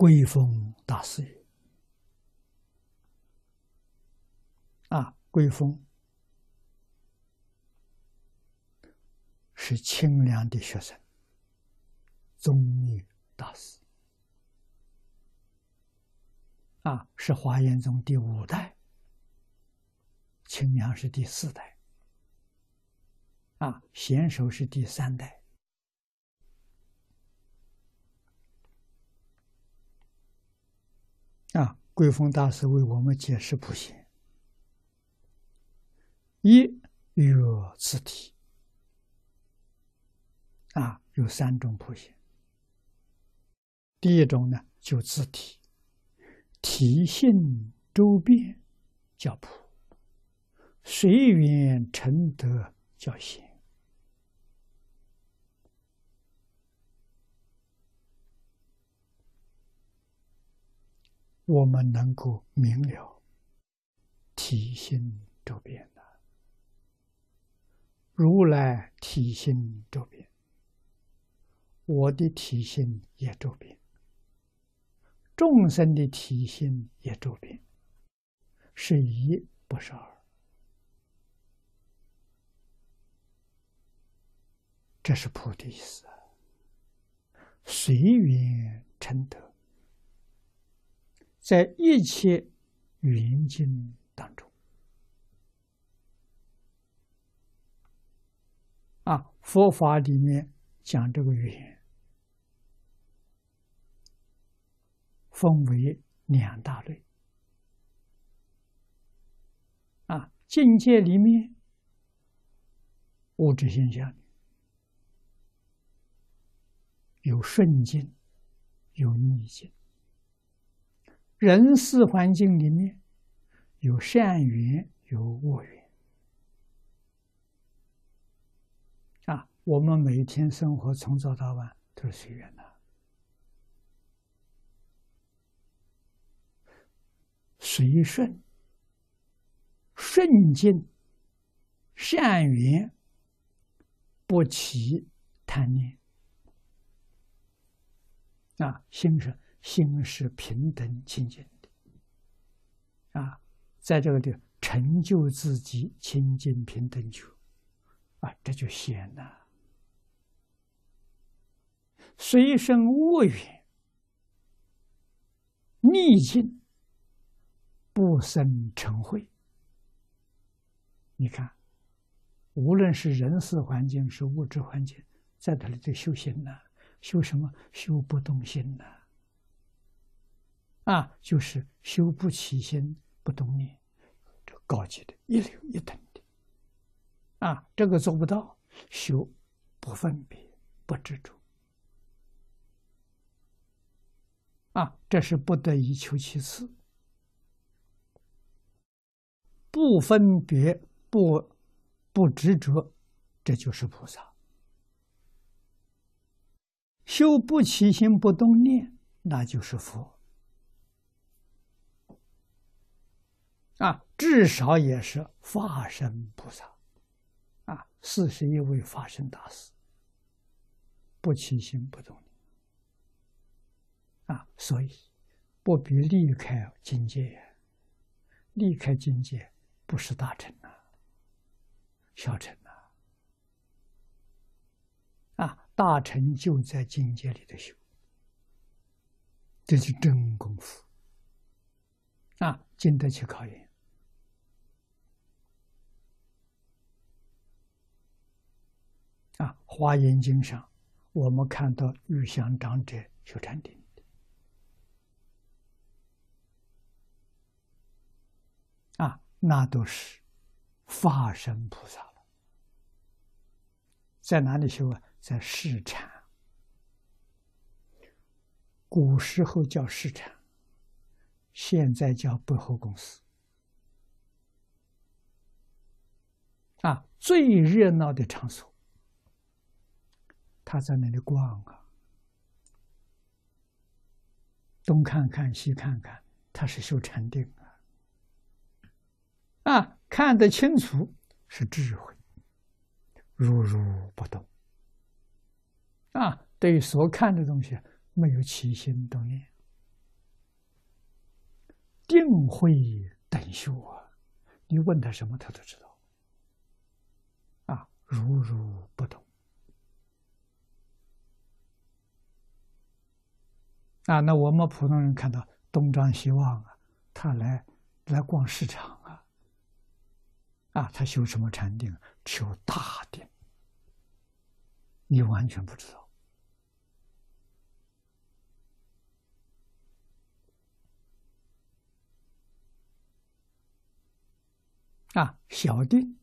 归峰大师。啊，归峰是清凉的学生，宗密大师。啊，是华严宗第五代，清凉是第四代，啊，贤首是第三代。啊，桂峰大师为我们解释普贤：一有自体，啊，有三种普贤。第一种呢，就自体。体性周遍叫普，随缘成德叫贤。我们能够明了体性周遍的，如来体性周遍，我的体性也周遍。众生的体性也周遍，是一不是二，这是菩提意思。随缘成德，在一切缘境当中，啊，佛法里面讲这个缘。分为两大类，啊，境界里面物质现象有顺境，有逆境；人事环境里面有善缘，有恶缘。啊，我们每天生活从早到晚都是随缘的。随顺、顺境、善缘，不起贪念。啊，心是心是平等清净的。啊，在这个地方成就自己清净平等觉，啊，这就显了。随生恶缘，逆境。不生成慧。你看，无论是人事环境，是物质环境，在这里头修行呢，修什么？修不动心呢？啊就是修不起心，不动念，这高级的一流一等的。啊，这个做不到，修不分别，不执着。啊，这是不得已求其次。不分别，不不执着，这就是菩萨。修不起心不动念，那就是佛。啊，至少也是化身菩萨。啊，四十一位化身大师，不起心不动念。啊，所以不必离开境界，离开境界。不是大臣呐，小臣呐，啊，大臣就在境界里头修，这是真功夫，啊，经得起考验。啊，《华严经》上，我们看到玉香长者修禅定啊。那都是化身菩萨了，在哪里修啊？在市场，古时候叫市场，现在叫百货公司。啊，最热闹的场所，他在那里逛啊，东看看西看看，他是修禅定。啊，看得清楚是智慧，如如不动。啊，对所看的东西没有起心动念，定慧等修啊！你问他什么，他都知道。啊，如如啊，那我们普通人看到东张西望啊，他来来逛市场啊，啊，他修什么禅定？求大定。你完全不知道。啊，小定，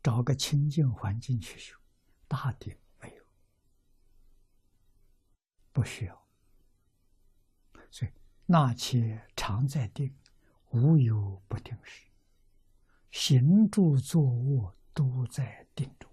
找个清净环境去修，大定，不需要。所以那且常在定，无有不定时，行住坐卧都在定中。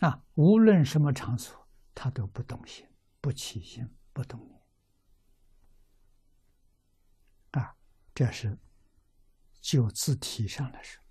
啊，无论什么场所，他都不动心，不起心，不动念。啊，这是就字体上来说。